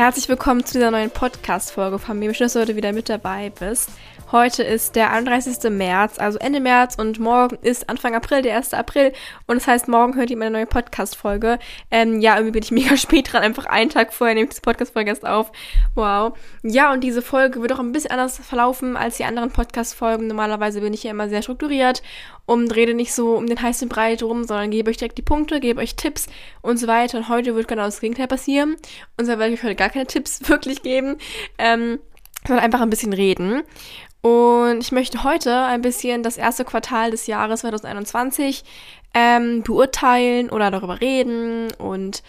Herzlich willkommen zu dieser neuen Podcast-Folge von mir. Schön, dass du heute wieder mit dabei bist. Heute ist der 31. März, also Ende März und morgen ist Anfang April, der 1. April. Und das heißt, morgen hört ihr meine neue Podcast-Folge. Ähm, ja, irgendwie bin ich mega spät dran, einfach einen Tag vorher nehme ich diese Podcast-Folge erst auf. Wow. Ja, und diese Folge wird auch ein bisschen anders verlaufen als die anderen Podcast-Folgen. Normalerweise bin ich ja immer sehr strukturiert und rede nicht so um den heißen Brei drum, sondern gebe euch direkt die Punkte, gebe euch Tipps und so weiter. Und heute wird genau das Gegenteil passieren. Und zwar werde ich euch heute gar keine Tipps wirklich geben. Ähm, sondern einfach ein bisschen reden. Und ich möchte heute ein bisschen das erste Quartal des Jahres 2021 ähm, beurteilen oder darüber reden und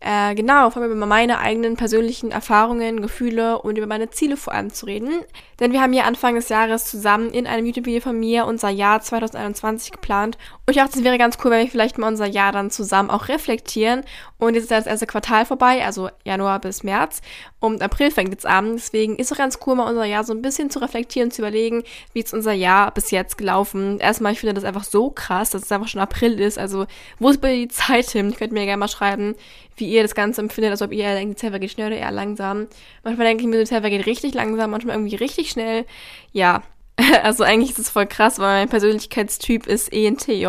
äh, genau, vor allem über meine eigenen persönlichen Erfahrungen, Gefühle und über meine Ziele vor allem zu reden. Denn wir haben ja Anfang des Jahres zusammen in einem YouTube-Video von mir unser Jahr 2021 geplant. Und ich dachte, es wäre ganz cool, wenn wir vielleicht mal unser Jahr dann zusammen auch reflektieren. Und jetzt ist ja das erste Quartal vorbei, also Januar bis März. Und April fängt jetzt an. Deswegen ist es auch ganz cool, mal unser Jahr so ein bisschen zu reflektieren, zu überlegen, wie ist unser Jahr bis jetzt gelaufen. Erstmal, ich finde das einfach so krass, dass es einfach schon April ist. Also, wo ist bei die Zeit hin? Ich könnte mir gerne mal schreiben, wie ihr das Ganze empfindet, als ob ihr denkt, die Zeit vergeht schnell oder eher langsam. Manchmal denke ich mir, die Zeit vergeht richtig langsam, manchmal irgendwie richtig schnell. Ja, also eigentlich ist es voll krass, weil mein Persönlichkeitstyp ist ENTJ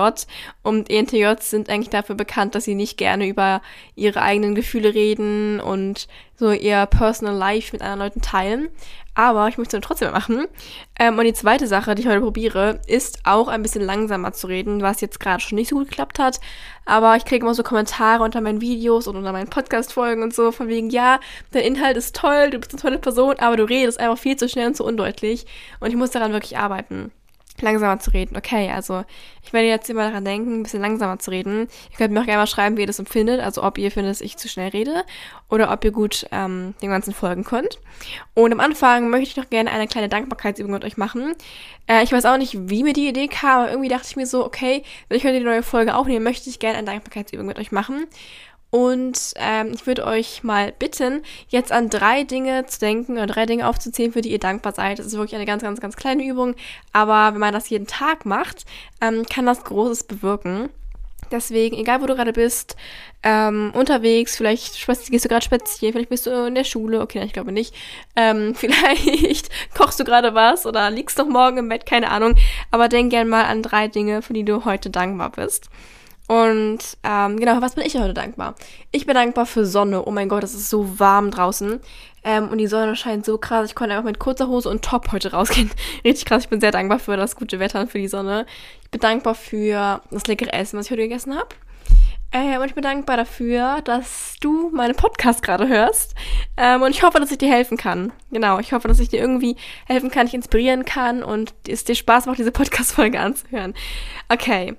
und ENTJs sind eigentlich dafür bekannt, dass sie nicht gerne über ihre eigenen Gefühle reden und so ihr Personal Life mit anderen Leuten teilen. Aber ich möchte es trotzdem machen. Ähm, und die zweite Sache, die ich heute probiere, ist auch ein bisschen langsamer zu reden, was jetzt gerade schon nicht so gut geklappt hat. Aber ich kriege immer so Kommentare unter meinen Videos und unter meinen Podcast-Folgen und so, von wegen, ja, dein Inhalt ist toll, du bist eine tolle Person, aber du redest einfach viel zu schnell und zu undeutlich. Und ich muss daran wirklich arbeiten langsamer zu reden. Okay, also ich werde jetzt immer daran denken, ein bisschen langsamer zu reden. Ihr könnt mir auch gerne mal schreiben, wie ihr das empfindet. Also ob ihr findet, dass ich zu schnell rede oder ob ihr gut ähm, dem Ganzen folgen könnt. Und am Anfang möchte ich noch gerne eine kleine Dankbarkeitsübung mit euch machen. Äh, ich weiß auch nicht, wie mir die Idee kam, aber irgendwie dachte ich mir so, okay, wenn ich heute die neue Folge aufnehme, möchte ich gerne eine Dankbarkeitsübung mit euch machen. Und ähm, ich würde euch mal bitten, jetzt an drei Dinge zu denken oder drei Dinge aufzuzählen, für die ihr dankbar seid. Das ist wirklich eine ganz, ganz, ganz kleine Übung. Aber wenn man das jeden Tag macht, ähm, kann das Großes bewirken. Deswegen, egal wo du gerade bist, ähm, unterwegs, vielleicht gehst du gerade spazieren, vielleicht bist du in der Schule, okay, ich glaube nicht. Ähm, vielleicht kochst du gerade was oder liegst doch morgen im Bett, keine Ahnung. Aber denk gern mal an drei Dinge, für die du heute dankbar bist. Und ähm, genau, was bin ich heute dankbar? Ich bin dankbar für Sonne. Oh mein Gott, es ist so warm draußen. Ähm, und die Sonne scheint so krass. Ich konnte einfach mit kurzer Hose und Top heute rausgehen. Richtig krass. Ich bin sehr dankbar für das gute Wetter und für die Sonne. Ich bin dankbar für das leckere Essen, was ich heute gegessen habe. Äh, und ich bin dankbar dafür, dass du meine Podcast gerade hörst. Ähm, und ich hoffe, dass ich dir helfen kann. Genau, ich hoffe, dass ich dir irgendwie helfen kann, dich inspirieren kann und es dir Spaß macht, diese Podcast-Folge anzuhören. Okay.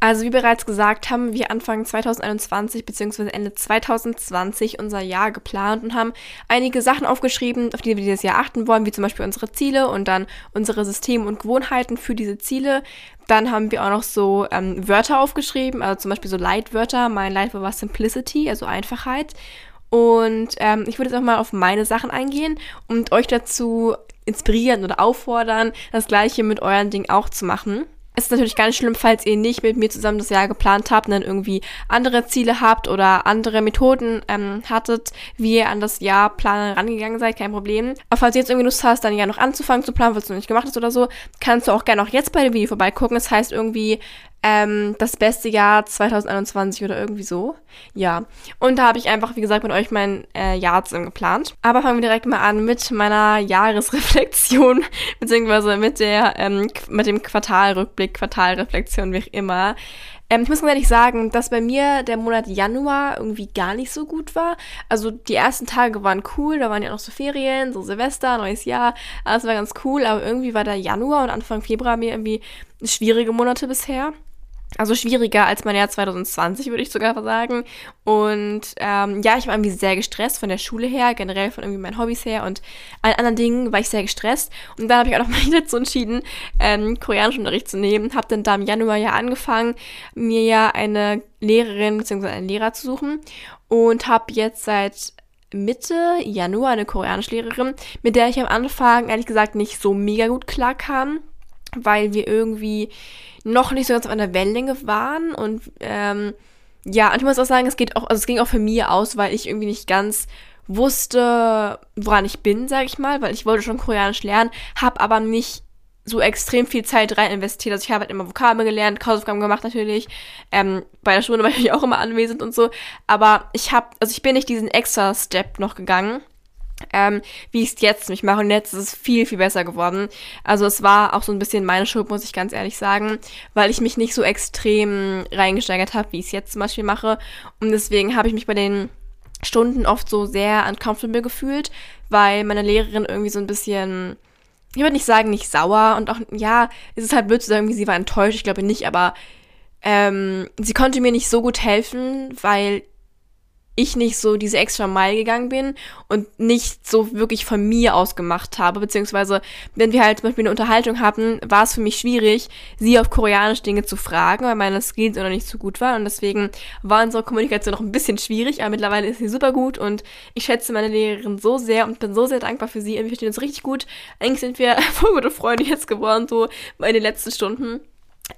Also wie bereits gesagt, haben wir Anfang 2021 bzw. Ende 2020 unser Jahr geplant und haben einige Sachen aufgeschrieben, auf die wir dieses Jahr achten wollen, wie zum Beispiel unsere Ziele und dann unsere Systeme und Gewohnheiten für diese Ziele. Dann haben wir auch noch so ähm, Wörter aufgeschrieben, also zum Beispiel so Leitwörter. Mein Leitwort war Simplicity, also Einfachheit. Und ähm, ich würde jetzt auch mal auf meine Sachen eingehen und euch dazu inspirieren oder auffordern, das gleiche mit euren Dingen auch zu machen. Ist natürlich ganz schlimm, falls ihr nicht mit mir zusammen das Jahr geplant habt und dann irgendwie andere Ziele habt oder andere Methoden ähm, hattet, wie ihr an das Jahr planen rangegangen seid, kein Problem. Aber falls du jetzt irgendwie Lust hast, dann ja noch anzufangen zu planen, was du noch nicht gemacht hast oder so, kannst du auch gerne auch jetzt bei dem Video vorbeigucken. Das heißt irgendwie ähm, das beste Jahr 2021 oder irgendwie so. Ja. Und da habe ich einfach, wie gesagt, mit euch mein äh, Jahr zusammen geplant. Aber fangen wir direkt mal an mit meiner Jahresreflexion, beziehungsweise mit der, ähm, mit dem Quartalrückblick, Quartalreflexion, wie auch immer. Ähm, ich muss ganz ehrlich sagen, dass bei mir der Monat Januar irgendwie gar nicht so gut war. Also die ersten Tage waren cool, da waren ja noch so Ferien, so Silvester, neues Jahr, alles war ganz cool, aber irgendwie war der Januar und Anfang Februar mir irgendwie schwierige Monate bisher. Also schwieriger als mein Jahr 2020, würde ich sogar sagen. Und ähm, ja, ich war irgendwie sehr gestresst von der Schule her, generell von irgendwie meinen Hobbys her und allen anderen Dingen war ich sehr gestresst. Und dann habe ich auch noch mal dazu entschieden, ähm, Koreanischunterricht zu nehmen. Habe dann da im Januar ja angefangen, mir ja eine Lehrerin bzw. einen Lehrer zu suchen und habe jetzt seit Mitte Januar eine Koreanischlehrerin, mit der ich am Anfang ehrlich gesagt nicht so mega gut klarkam, weil wir irgendwie noch nicht so ganz auf einer Wellenlänge waren und ähm, ja, und ich muss auch sagen, es geht auch, also es ging auch für mich aus, weil ich irgendwie nicht ganz wusste, woran ich bin, sag ich mal, weil ich wollte schon Koreanisch lernen, habe aber nicht so extrem viel Zeit rein investiert. Also ich habe halt immer Vokabeln gelernt, Hausaufgaben gemacht natürlich. Ähm, bei der Schule war ich auch immer anwesend und so. Aber ich habe, also ich bin nicht diesen extra Step noch gegangen ähm, wie ich es jetzt mich mache. Und jetzt ist es viel, viel besser geworden. Also es war auch so ein bisschen meine Schuld, muss ich ganz ehrlich sagen, weil ich mich nicht so extrem reingesteigert habe, wie ich es jetzt zum Beispiel mache. Und deswegen habe ich mich bei den Stunden oft so sehr uncomfortable gefühlt, weil meine Lehrerin irgendwie so ein bisschen, ich würde nicht sagen, nicht sauer und auch, ja, es ist halt blöd zu sagen, sie war enttäuscht, ich glaube nicht, aber ähm, sie konnte mir nicht so gut helfen, weil ich nicht so diese extra Mile gegangen bin und nicht so wirklich von mir aus gemacht habe, beziehungsweise wenn wir halt zum Beispiel eine Unterhaltung hatten, war es für mich schwierig, sie auf Koreanisch Dinge zu fragen, weil meine Skills noch nicht so gut waren und deswegen war unsere Kommunikation noch ein bisschen schwierig, aber mittlerweile ist sie super gut und ich schätze meine Lehrerin so sehr und bin so sehr dankbar für sie und wir verstehen uns richtig gut. Eigentlich sind wir voll gute Freunde jetzt geworden, so in den letzten Stunden.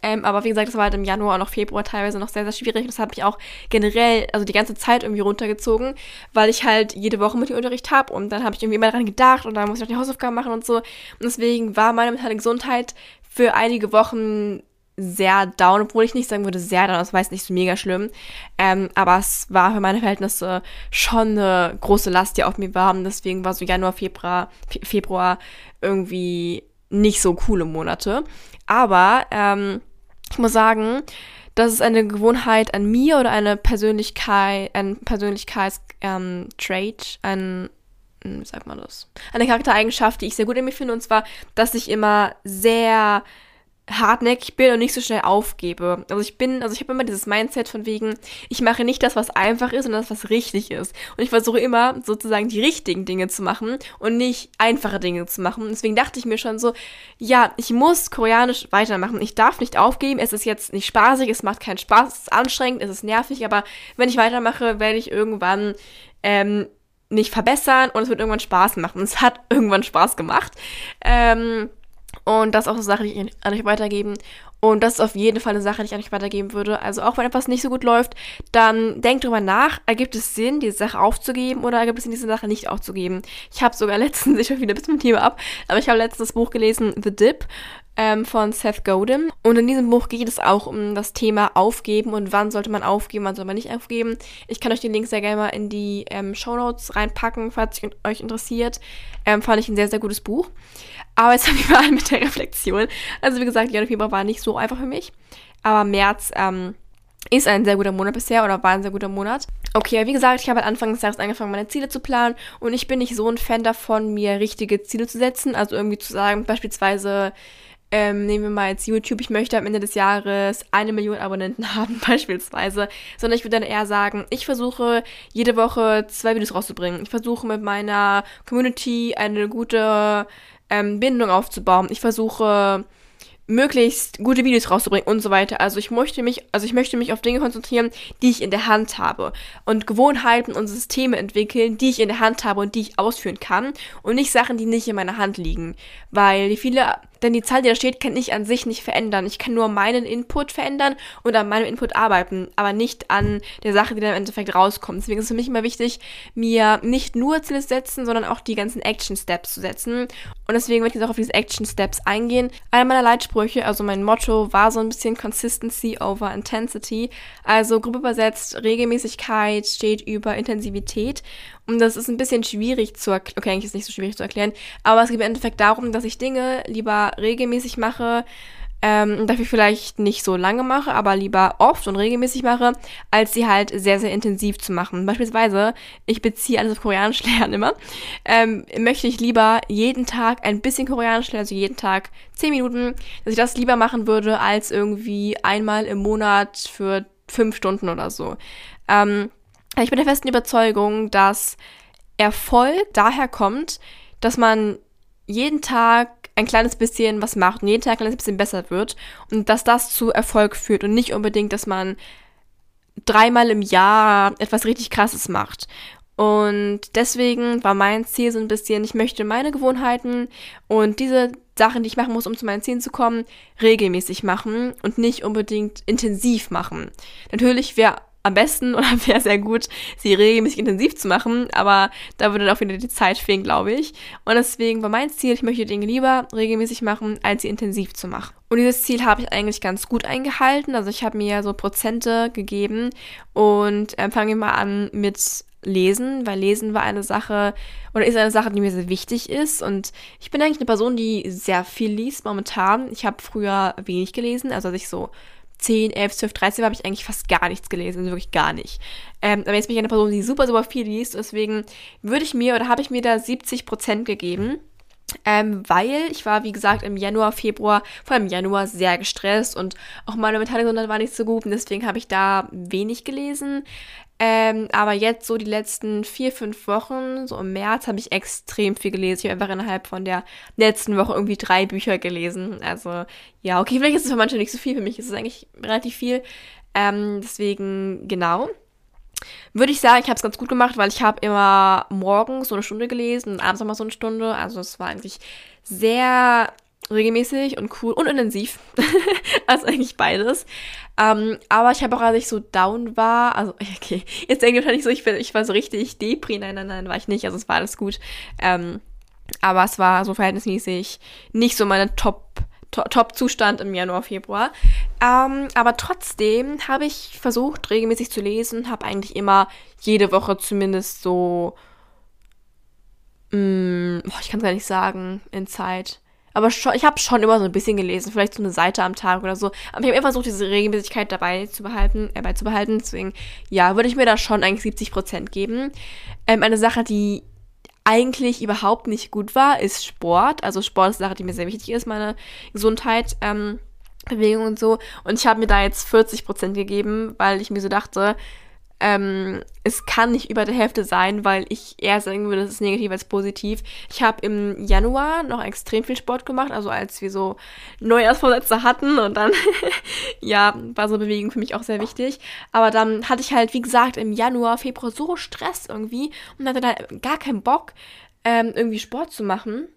Ähm, aber wie gesagt, das war halt im Januar und auch Februar teilweise noch sehr, sehr schwierig. Das habe ich auch generell, also die ganze Zeit irgendwie runtergezogen, weil ich halt jede Woche mit dem Unterricht habe und dann habe ich irgendwie immer daran gedacht und dann muss ich noch die Hausaufgaben machen und so. Und deswegen war meine mentale Gesundheit für einige Wochen sehr down, obwohl ich nicht sagen würde sehr down, das war jetzt nicht so mega schlimm. Ähm, aber es war für meine Verhältnisse schon eine große Last, die auf mir war. Und deswegen war so Januar, Februar, Februar irgendwie nicht so coole Monate. Aber ähm, ich muss sagen, das ist eine Gewohnheit an mir oder eine Persönlichkeit, ein Persönlichkeitstrait, ähm, ein hm, wie sagt man das? Eine Charaktereigenschaft, die ich sehr gut in mir finde, und zwar, dass ich immer sehr hartnäckig bin und nicht so schnell aufgebe. Also ich bin, also ich habe immer dieses Mindset von wegen, ich mache nicht das, was einfach ist, sondern das, was richtig ist. Und ich versuche immer sozusagen die richtigen Dinge zu machen und nicht einfache Dinge zu machen. Deswegen dachte ich mir schon so, ja, ich muss Koreanisch weitermachen. Ich darf nicht aufgeben. Es ist jetzt nicht spaßig, es macht keinen Spaß, es ist anstrengend, es ist nervig, aber wenn ich weitermache, werde ich irgendwann ähm, mich verbessern und es wird irgendwann Spaß machen. Es hat irgendwann Spaß gemacht. Ähm, und das ist auch eine Sache, die ich an euch weitergeben. Und das ist auf jeden Fall eine Sache, die ich an euch weitergeben würde. Also auch wenn etwas nicht so gut läuft, dann denkt drüber nach, ergibt es Sinn, diese Sache aufzugeben oder ergibt es Sinn, diese Sache nicht aufzugeben. Ich habe sogar letztens, ich höre wieder bisschen mit Thema ab, aber ich habe letztens das Buch gelesen, The Dip ähm, von Seth Godin. Und in diesem Buch geht es auch um das Thema Aufgeben und wann sollte man aufgeben, wann soll man nicht aufgeben. Ich kann euch den Link sehr gerne mal in die ähm, Show Notes reinpacken, falls euch interessiert. Ähm, fand ich ein sehr, sehr gutes Buch. Aber jetzt habe ich mal mit der Reflexion. Also wie gesagt, Januar, Februar war nicht so einfach für mich. Aber März ähm, ist ein sehr guter Monat bisher oder war ein sehr guter Monat. Okay, wie gesagt, ich habe halt Anfang des Jahres angefangen, meine Ziele zu planen und ich bin nicht so ein Fan davon, mir richtige Ziele zu setzen. Also irgendwie zu sagen, beispielsweise, ähm, nehmen wir mal jetzt YouTube, ich möchte am Ende des Jahres eine Million Abonnenten haben, beispielsweise, sondern ich würde dann eher sagen, ich versuche jede Woche zwei Videos rauszubringen. Ich versuche mit meiner Community eine gute ähm, Bindung aufzubauen. Ich versuche möglichst gute Videos rauszubringen und so weiter. Also ich möchte mich, also ich möchte mich auf Dinge konzentrieren, die ich in der Hand habe und Gewohnheiten und Systeme entwickeln, die ich in der Hand habe und die ich ausführen kann und nicht Sachen, die nicht in meiner Hand liegen, weil viele denn die Zahl, die da steht, kann ich an sich nicht verändern. Ich kann nur meinen Input verändern und an meinem Input arbeiten, aber nicht an der Sache, die dann im Endeffekt rauskommt. Deswegen ist es für mich immer wichtig, mir nicht nur Ziele zu setzen, sondern auch die ganzen Action Steps zu setzen. Und deswegen möchte ich jetzt auch auf diese Action Steps eingehen. Einer meiner Leitsprüche, also mein Motto, war so ein bisschen Consistency over Intensity. Also grob übersetzt, Regelmäßigkeit steht über Intensivität. Und das ist ein bisschen schwierig zu erklären. Okay, eigentlich ist es nicht so schwierig zu erklären. Aber es geht im Endeffekt darum, dass ich Dinge lieber regelmäßig mache, ähm, dafür vielleicht nicht so lange mache, aber lieber oft und regelmäßig mache, als sie halt sehr, sehr intensiv zu machen. Beispielsweise, ich beziehe alles auf Koreanisch lernen immer, ähm, möchte ich lieber jeden Tag ein bisschen Koreanisch lernen, also jeden Tag 10 Minuten, dass ich das lieber machen würde, als irgendwie einmal im Monat für fünf Stunden oder so. Ähm, ich bin der festen Überzeugung, dass Erfolg daher kommt, dass man jeden Tag ein kleines bisschen was macht und jeden Tag ein kleines bisschen besser wird und dass das zu Erfolg führt und nicht unbedingt, dass man dreimal im Jahr etwas richtig Krasses macht. Und deswegen war mein Ziel so ein bisschen, ich möchte meine Gewohnheiten und diese Sachen, die ich machen muss, um zu meinen Zielen zu kommen, regelmäßig machen und nicht unbedingt intensiv machen. Natürlich wäre am besten oder wäre sehr gut, sie regelmäßig intensiv zu machen, aber da würde dann auch wieder die Zeit fehlen, glaube ich. Und deswegen war mein Ziel, ich möchte Dinge lieber regelmäßig machen, als sie intensiv zu machen. Und dieses Ziel habe ich eigentlich ganz gut eingehalten. Also ich habe mir so Prozente gegeben und äh, fangen wir mal an mit Lesen, weil Lesen war eine Sache oder ist eine Sache, die mir sehr wichtig ist. Und ich bin eigentlich eine Person, die sehr viel liest momentan. Ich habe früher wenig gelesen, also als ich so 10, 11, 12, 13 habe ich eigentlich fast gar nichts gelesen, also wirklich gar nicht. Ähm, aber jetzt bin ich eine Person, die super, super viel liest, deswegen würde ich mir oder habe ich mir da 70 Prozent gegeben. Ähm, weil ich war, wie gesagt, im Januar, Februar, vor allem im Januar sehr gestresst und auch meine mentale war nicht so gut und deswegen habe ich da wenig gelesen. Ähm, aber jetzt so die letzten vier, fünf Wochen, so im März, habe ich extrem viel gelesen. Ich habe einfach innerhalb von der letzten Woche irgendwie drei Bücher gelesen. Also ja, okay, vielleicht ist es für manche nicht so viel, für mich ist es eigentlich relativ viel. Ähm, deswegen, genau. Würde ich sagen, ich habe es ganz gut gemacht, weil ich habe immer morgens so eine Stunde gelesen und abends nochmal so eine Stunde. Also es war eigentlich sehr regelmäßig und cool und intensiv. also eigentlich beides. Ähm, aber ich habe auch, als ich so down war, also okay, jetzt denke ich wahrscheinlich so, ich, bin, ich war so richtig Depri. Nein, nein, nein, war ich nicht. Also es war alles gut. Ähm, aber es war so verhältnismäßig nicht so meine Top- Top-Zustand im Januar, Februar. Ähm, aber trotzdem habe ich versucht, regelmäßig zu lesen, habe eigentlich immer jede Woche zumindest so, mh, mm, ich kann es gar nicht sagen, in Zeit aber schon, ich habe schon immer so ein bisschen gelesen, vielleicht so eine Seite am Tag oder so. Aber ich habe immer versucht, diese Regelmäßigkeit dabei zu behalten, äh, beizubehalten. Deswegen, ja, würde ich mir da schon eigentlich 70 Prozent geben. Ähm, eine Sache, die eigentlich überhaupt nicht gut war, ist Sport. Also Sport ist eine Sache, die mir sehr wichtig ist, meine Gesundheit. Ähm, Bewegung und so. Und ich habe mir da jetzt 40 Prozent gegeben, weil ich mir so dachte, ähm, es kann nicht über der Hälfte sein, weil ich eher sagen würde, das ist negativ als positiv. Ich habe im Januar noch extrem viel Sport gemacht, also als wir so Neujahrsvorsätze hatten und dann, ja, war so Bewegung für mich auch sehr wichtig. Aber dann hatte ich halt, wie gesagt, im Januar, Februar so Stress irgendwie und hatte da gar keinen Bock, ähm, irgendwie Sport zu machen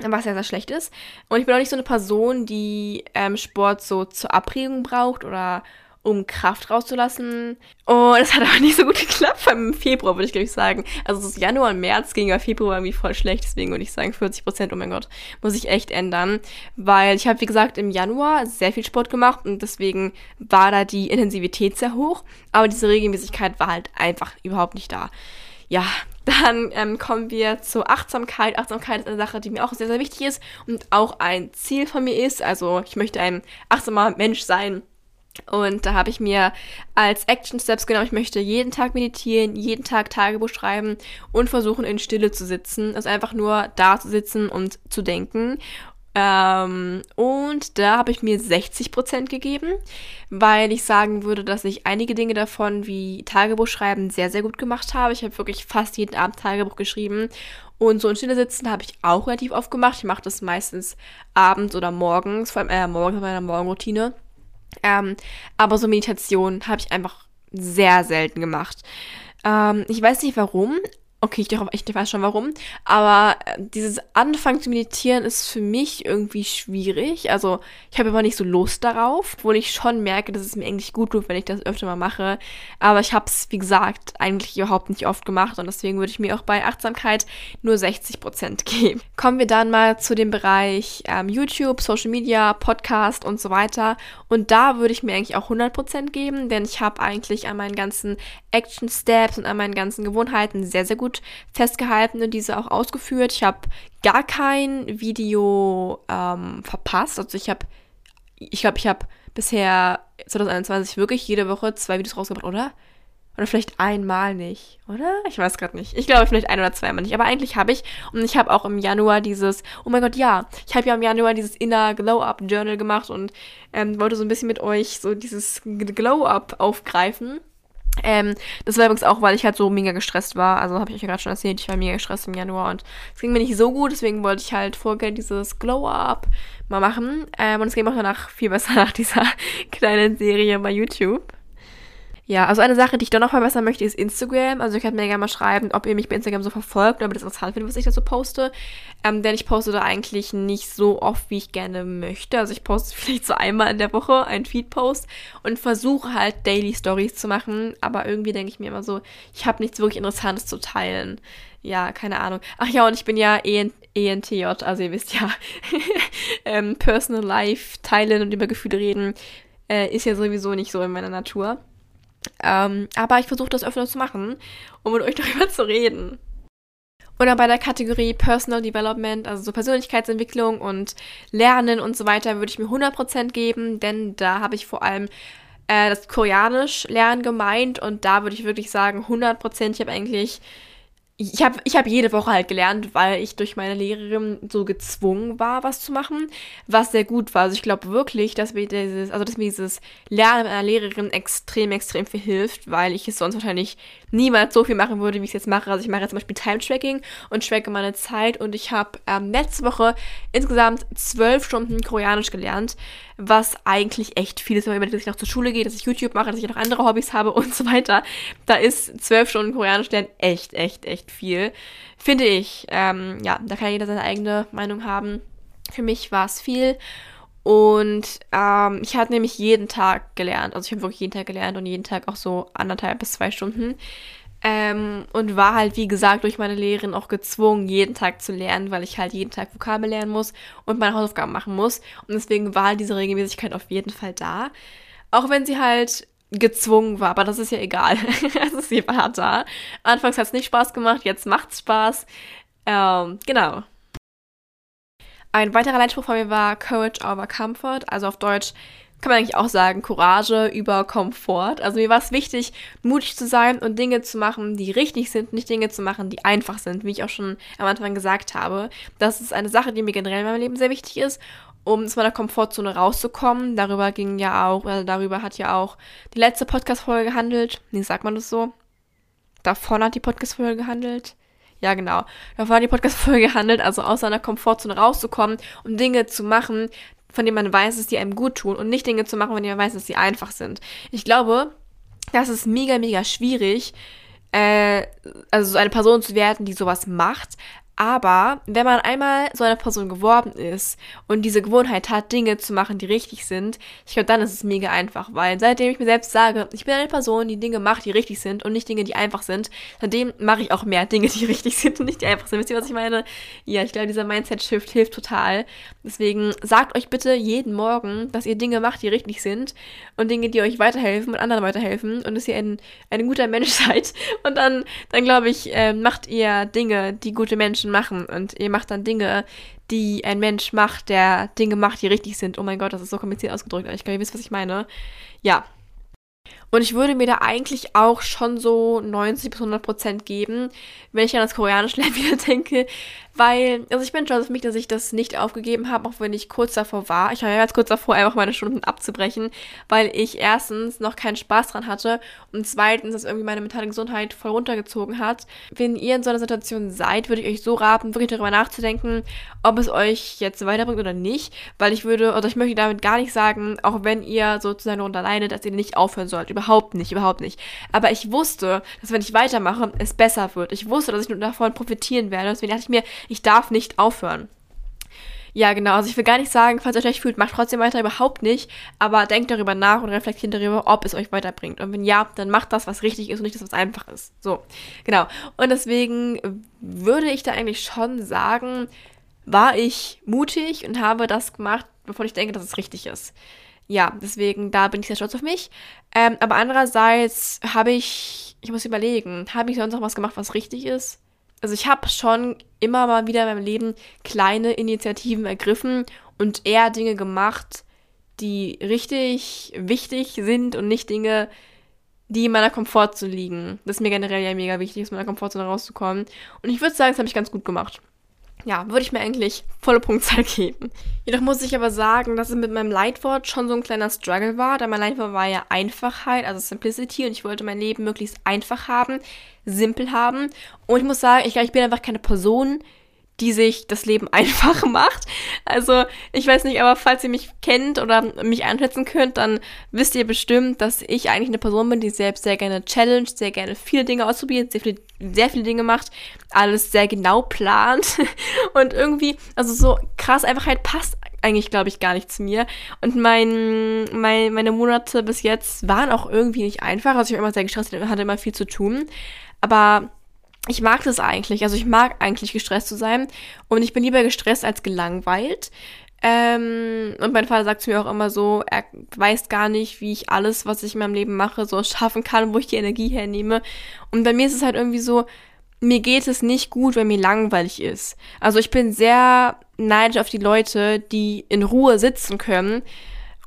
was ja sehr schlecht ist. Und ich bin auch nicht so eine Person, die ähm, Sport so zur Abregung braucht oder um Kraft rauszulassen. Und es hat aber nicht so gut geklappt, vor allem im Februar, würde ich glaube ich sagen. Also ist Januar und März ging ja Februar irgendwie voll schlecht, deswegen würde ich sagen 40 Prozent, oh mein Gott, muss ich echt ändern. Weil ich habe, wie gesagt, im Januar sehr viel Sport gemacht und deswegen war da die Intensivität sehr hoch, aber diese Regelmäßigkeit war halt einfach überhaupt nicht da. Ja, dann ähm, kommen wir zur Achtsamkeit. Achtsamkeit ist eine Sache, die mir auch sehr, sehr wichtig ist und auch ein Ziel von mir ist. Also ich möchte ein achtsamer Mensch sein und da habe ich mir als Action Steps genommen, ich möchte jeden Tag meditieren, jeden Tag Tagebuch schreiben und versuchen in Stille zu sitzen. Also einfach nur da zu sitzen und zu denken. Ähm, und da habe ich mir 60% gegeben, weil ich sagen würde, dass ich einige Dinge davon wie Tagebuch schreiben sehr, sehr gut gemacht habe. Ich habe wirklich fast jeden Abend Tagebuch geschrieben. Und so in Stille sitzen habe ich auch relativ oft gemacht. Ich mache das meistens abends oder morgens, vor allem äh, morgens in meiner Morgenroutine. Ähm, aber so Meditation habe ich einfach sehr selten gemacht. Ähm, ich weiß nicht warum, Okay, ich, ich weiß schon warum. Aber äh, dieses Anfangen zu meditieren ist für mich irgendwie schwierig. Also ich habe immer nicht so Lust darauf, obwohl ich schon merke, dass es mir eigentlich gut tut, wenn ich das öfter mal mache. Aber ich habe es, wie gesagt, eigentlich überhaupt nicht oft gemacht und deswegen würde ich mir auch bei Achtsamkeit nur 60% geben. Kommen wir dann mal zu dem Bereich ähm, YouTube, Social Media, Podcast und so weiter. Und da würde ich mir eigentlich auch 100% geben, denn ich habe eigentlich an meinen ganzen Action Steps und an meinen ganzen Gewohnheiten sehr, sehr gut gut festgehalten und diese auch ausgeführt. Ich habe gar kein Video ähm, verpasst. Also ich habe ich glaube, ich habe bisher 2021 wirklich jede Woche zwei Videos rausgebracht, oder? Oder vielleicht einmal nicht, oder? Ich weiß gerade nicht. Ich glaube vielleicht ein oder zweimal nicht. Aber eigentlich habe ich. Und ich habe auch im Januar dieses, oh mein Gott, ja. Ich habe ja im Januar dieses Inner Glow-Up Journal gemacht und ähm, wollte so ein bisschen mit euch so dieses Glow-Up aufgreifen. Ähm, das war übrigens auch, weil ich halt so mega gestresst war. Also habe ich euch ja gerade schon erzählt, ich war mega gestresst im Januar und es ging mir nicht so gut, deswegen wollte ich halt vorher dieses Glow-Up mal machen. Ähm, und es ging auch danach viel besser nach dieser kleinen Serie bei YouTube. Ja, also eine Sache, die ich doch noch verbessern möchte, ist Instagram. Also ihr könnt mir gerne mal schreiben, ob ihr mich bei Instagram so verfolgt, ob ihr das interessant findet, was ich da so poste. Ähm, denn ich poste da eigentlich nicht so oft, wie ich gerne möchte. Also ich poste vielleicht so einmal in der Woche einen Feed-Post und versuche halt Daily Stories zu machen. Aber irgendwie denke ich mir immer so, ich habe nichts wirklich Interessantes zu teilen. Ja, keine Ahnung. Ach ja, und ich bin ja EN ENTJ, also ihr wisst ja, ähm, Personal Life teilen und über Gefühle reden äh, ist ja sowieso nicht so in meiner Natur. Ähm, aber ich versuche das öfter zu machen, um mit euch darüber zu reden. Und dann bei der Kategorie Personal Development, also so Persönlichkeitsentwicklung und Lernen und so weiter, würde ich mir 100% geben, denn da habe ich vor allem äh, das Koreanisch lernen gemeint und da würde ich wirklich sagen, 100%, ich habe eigentlich ich habe ich hab jede Woche halt gelernt, weil ich durch meine Lehrerin so gezwungen war, was zu machen, was sehr gut war. Also ich glaube wirklich, dass mir dieses, also dass mir dieses Lernen mit einer Lehrerin extrem, extrem viel hilft, weil ich es sonst wahrscheinlich niemals so viel machen würde, wie ich es jetzt mache. Also ich mache jetzt zum Beispiel Time-Tracking und tracke meine Zeit und ich habe ähm, letzte Woche insgesamt zwölf Stunden Koreanisch gelernt, was eigentlich echt viel ist, wenn man dass ich noch zur Schule gehe, dass ich YouTube mache, dass ich noch andere Hobbys habe und so weiter. Da ist zwölf Stunden Koreanisch lernen echt, echt, echt viel. Finde ich. Ähm, ja, da kann jeder seine eigene Meinung haben. Für mich war es viel. Und ähm, ich hatte nämlich jeden Tag gelernt. Also ich habe wirklich jeden Tag gelernt und jeden Tag auch so anderthalb bis zwei Stunden. Ähm, und war halt, wie gesagt, durch meine Lehrerin auch gezwungen, jeden Tag zu lernen, weil ich halt jeden Tag Vokabel lernen muss und meine Hausaufgaben machen muss. Und deswegen war halt diese Regelmäßigkeit auf jeden Fall da. Auch wenn sie halt gezwungen war, aber das ist ja egal. also sie war da. Anfangs hat es nicht Spaß gemacht, jetzt macht's Spaß. Ähm, genau. Ein weiterer Leitspruch von mir war Courage over Comfort, also auf Deutsch kann man eigentlich auch sagen, Courage über Komfort. Also mir war es wichtig, mutig zu sein und Dinge zu machen, die richtig sind, nicht Dinge zu machen, die einfach sind, wie ich auch schon am Anfang gesagt habe. Das ist eine Sache, die mir generell in meinem Leben sehr wichtig ist, um aus meiner Komfortzone rauszukommen. Darüber ging ja auch, also darüber hat ja auch die letzte Podcast-Folge gehandelt. Wie sagt man das so? Davon hat die Podcast-Folge gehandelt. Ja, genau. Davon hat die Podcast-Folge gehandelt, also aus seiner Komfortzone rauszukommen, um Dinge zu machen, von denen man weiß, dass die einem gut tun und nicht Dinge zu machen, von denen man weiß, dass sie einfach sind. Ich glaube, das ist mega, mega schwierig, äh, also so eine Person zu werden, die sowas macht, aber wenn man einmal so eine Person geworden ist und diese Gewohnheit hat, Dinge zu machen, die richtig sind, ich glaube, dann ist es mega einfach, weil seitdem ich mir selbst sage, ich bin eine Person, die Dinge macht, die richtig sind und nicht Dinge, die einfach sind, seitdem mache ich auch mehr Dinge, die richtig sind und nicht die einfach sind. Wisst ihr, was ich meine? Ja, ich glaube, dieser Mindset-Shift hilft total. Deswegen sagt euch bitte jeden Morgen, dass ihr Dinge macht, die richtig sind und Dinge, die euch weiterhelfen und anderen weiterhelfen und dass ihr ein, ein guter Mensch seid. Und dann, dann glaube ich, äh, macht ihr Dinge, die gute Menschen Menschen machen und ihr macht dann Dinge, die ein Mensch macht, der Dinge macht, die richtig sind. Oh mein Gott, das ist so kompliziert ausgedrückt, ich glaube, ihr wisst, was ich meine. Ja, und ich würde mir da eigentlich auch schon so 90 bis 100 Prozent geben, wenn ich an das Koreanische lernen wieder denke. Weil, also ich bin stolz auf mich, dass ich das nicht aufgegeben habe, auch wenn ich kurz davor war. Ich war ja jetzt kurz davor, einfach meine Stunden abzubrechen, weil ich erstens noch keinen Spaß dran hatte und zweitens, dass irgendwie meine mentale Gesundheit voll runtergezogen hat. Wenn ihr in so einer Situation seid, würde ich euch so raten, wirklich darüber nachzudenken, ob es euch jetzt weiterbringt oder nicht. Weil ich würde, oder ich möchte damit gar nicht sagen, auch wenn ihr sozusagen darunter leidet, dass ihr nicht aufhören sollt Überhaupt nicht, überhaupt nicht. Aber ich wusste, dass wenn ich weitermache, es besser wird. Ich wusste, dass ich nur davon profitieren werde. Deswegen dachte ich mir, ich darf nicht aufhören. Ja, genau. Also ich will gar nicht sagen, falls ihr euch schlecht fühlt, macht trotzdem weiter, überhaupt nicht. Aber denkt darüber nach und reflektiert darüber, ob es euch weiterbringt. Und wenn ja, dann macht das, was richtig ist und nicht das, was einfach ist. So, genau. Und deswegen würde ich da eigentlich schon sagen, war ich mutig und habe das gemacht, bevor ich denke, dass es richtig ist ja, deswegen, da bin ich sehr stolz auf mich. Ähm, aber andererseits habe ich, ich muss überlegen, habe ich sonst noch was gemacht, was richtig ist? Also ich habe schon immer mal wieder in meinem Leben kleine Initiativen ergriffen und eher Dinge gemacht, die richtig wichtig sind und nicht Dinge, die in meiner Komfortzone liegen. Das ist mir generell ja mega wichtig, aus meiner Komfortzone rauszukommen. Und ich würde sagen, das habe ich ganz gut gemacht. Ja, würde ich mir eigentlich volle Punktzahl geben. Jedoch muss ich aber sagen, dass es mit meinem Leitwort schon so ein kleiner Struggle war, da mein Leitwort war ja Einfachheit, also Simplicity, und ich wollte mein Leben möglichst einfach haben, simpel haben. Und ich muss sagen, ich ich bin einfach keine Person, die sich das Leben einfach macht. Also, ich weiß nicht, aber falls ihr mich kennt oder mich einschätzen könnt, dann wisst ihr bestimmt, dass ich eigentlich eine Person bin, die selbst sehr gerne challenge, sehr gerne viele Dinge ausprobiert, sehr viele, sehr viele Dinge macht, alles sehr genau plant und irgendwie, also so krass Einfachheit passt eigentlich, glaube ich, gar nicht zu mir. Und mein, mein, meine Monate bis jetzt waren auch irgendwie nicht einfach. Also ich war immer sehr gestresst, hatte immer viel zu tun. Aber ich mag das eigentlich. Also ich mag eigentlich gestresst zu sein. Und ich bin lieber gestresst als gelangweilt. Ähm, und mein Vater sagt mir auch immer so, er weiß gar nicht, wie ich alles, was ich in meinem Leben mache, so schaffen kann, wo ich die Energie hernehme. Und bei mir ist es halt irgendwie so, mir geht es nicht gut, wenn mir langweilig ist. Also ich bin sehr neidisch auf die Leute, die in Ruhe sitzen können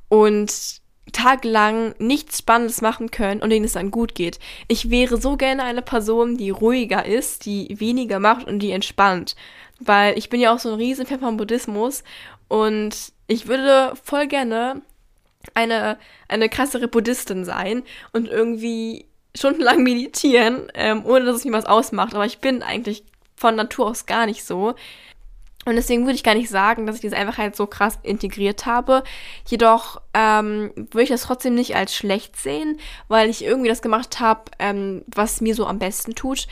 und tagelang nichts Spannendes machen können und denen es dann gut geht. Ich wäre so gerne eine Person, die ruhiger ist, die weniger macht und die entspannt. Weil ich bin ja auch so ein Riesenfan vom Buddhismus und ich würde voll gerne eine, eine krassere Buddhistin sein und irgendwie stundenlang meditieren, ähm, ohne dass es mir was ausmacht. Aber ich bin eigentlich von Natur aus gar nicht so. Und deswegen würde ich gar nicht sagen, dass ich diese Einfachheit so krass integriert habe. Jedoch ähm, würde ich das trotzdem nicht als schlecht sehen, weil ich irgendwie das gemacht habe, ähm, was mir so am besten tut.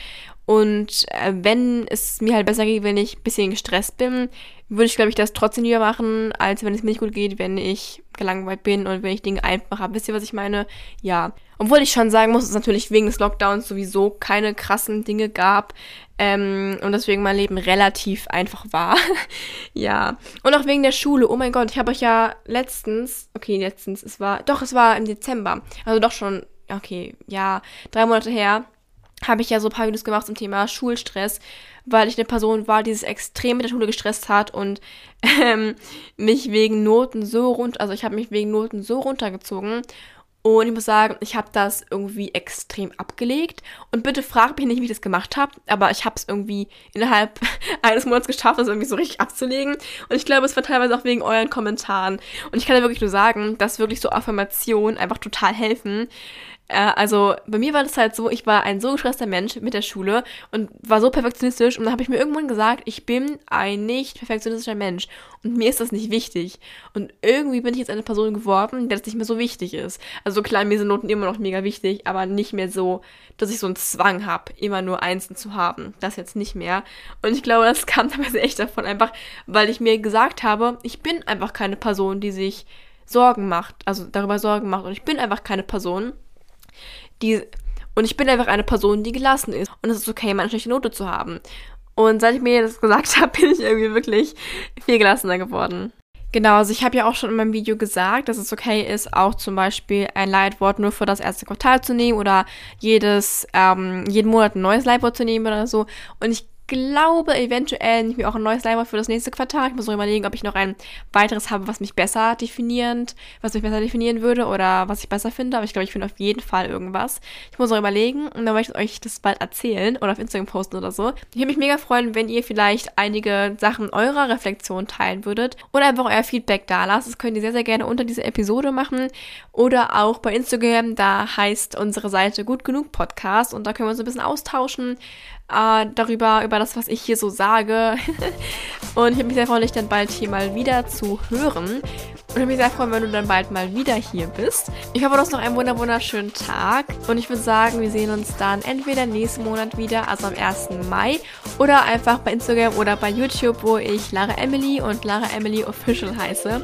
Und äh, wenn es mir halt besser geht, wenn ich ein bisschen gestresst bin, würde ich, glaube ich, das trotzdem lieber machen, als wenn es mir nicht gut geht, wenn ich gelangweilt bin und wenn ich Dinge einfach habe. Wisst ihr, was ich meine? Ja. Obwohl ich schon sagen muss, dass es natürlich wegen des Lockdowns sowieso keine krassen Dinge gab. Ähm, und deswegen mein Leben relativ einfach war. ja. Und auch wegen der Schule. Oh mein Gott, ich habe euch ja letztens, okay, letztens, es war, doch, es war im Dezember. Also doch schon, okay, ja, drei Monate her habe ich ja so ein paar Videos gemacht zum Thema Schulstress, weil ich eine Person war, die sich extrem mit der Schule gestresst hat und ähm, mich wegen Noten so runter, also ich habe mich wegen Noten so runtergezogen und ich muss sagen, ich habe das irgendwie extrem abgelegt. Und bitte frag mich nicht, wie ich das gemacht habe, aber ich habe es irgendwie innerhalb eines Monats geschafft, das irgendwie so richtig abzulegen. Und ich glaube, es war teilweise auch wegen euren Kommentaren. Und ich kann ja wirklich nur sagen, dass wirklich so Affirmationen einfach total helfen. Äh, also bei mir war das halt so, ich war ein so gestresster Mensch mit der Schule und war so perfektionistisch und dann habe ich mir irgendwann gesagt, ich bin ein nicht perfektionistischer Mensch und mir ist das nicht wichtig. Und irgendwie bin ich jetzt eine Person geworden, der das nicht mehr so wichtig ist. Also klar, mir sind Noten immer noch mega wichtig, aber nicht mehr so, dass ich so einen Zwang habe, immer nur Einsen zu haben. Das jetzt nicht mehr. Und ich glaube, das kam teilweise echt davon einfach, weil ich mir gesagt habe, ich bin einfach keine Person, die sich Sorgen macht, also darüber Sorgen macht. Und ich bin einfach keine Person, die, und ich bin einfach eine Person, die gelassen ist. Und es ist okay, mal eine schlechte Note zu haben. Und seit ich mir das gesagt habe, bin ich irgendwie wirklich viel gelassener geworden. Genau, also ich habe ja auch schon in meinem Video gesagt, dass es okay ist, auch zum Beispiel ein Leitwort nur für das erste Quartal zu nehmen oder jedes, ähm, jeden Monat ein neues Leitwort zu nehmen oder so. Und ich glaube, eventuell nehme ich mir auch ein neues Leinwand für das nächste Quartal. Ich muss noch überlegen, ob ich noch ein weiteres habe, was mich besser definierend, was mich besser definieren würde oder was ich besser finde. Aber ich glaube, ich finde auf jeden Fall irgendwas. Ich muss noch überlegen und dann werde ich euch das bald erzählen oder auf Instagram posten oder so. Ich würde mich mega freuen, wenn ihr vielleicht einige Sachen eurer Reflexion teilen würdet oder einfach euer Feedback da lasst. Das könnt ihr sehr, sehr gerne unter dieser Episode machen oder auch bei Instagram. Da heißt unsere Seite Gut Genug Podcast und da können wir uns ein bisschen austauschen äh, darüber, über das, was ich hier so sage. und ich würde mich sehr freuen, dich dann bald hier mal wieder zu hören. Und ich würde mich sehr freuen, wenn du dann bald mal wieder hier bist. Ich hoffe, du hast noch einen wunderschönen Tag. Und ich würde sagen, wir sehen uns dann entweder nächsten Monat wieder, also am 1. Mai, oder einfach bei Instagram oder bei YouTube, wo ich Lara Emily und Lara Emily Official heiße.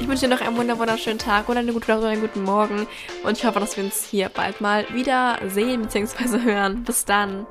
Ich wünsche dir noch einen wunderschönen Tag oder eine gute oder einen guten Morgen und ich hoffe, dass wir uns hier bald mal wieder sehen bzw. hören. Bis dann.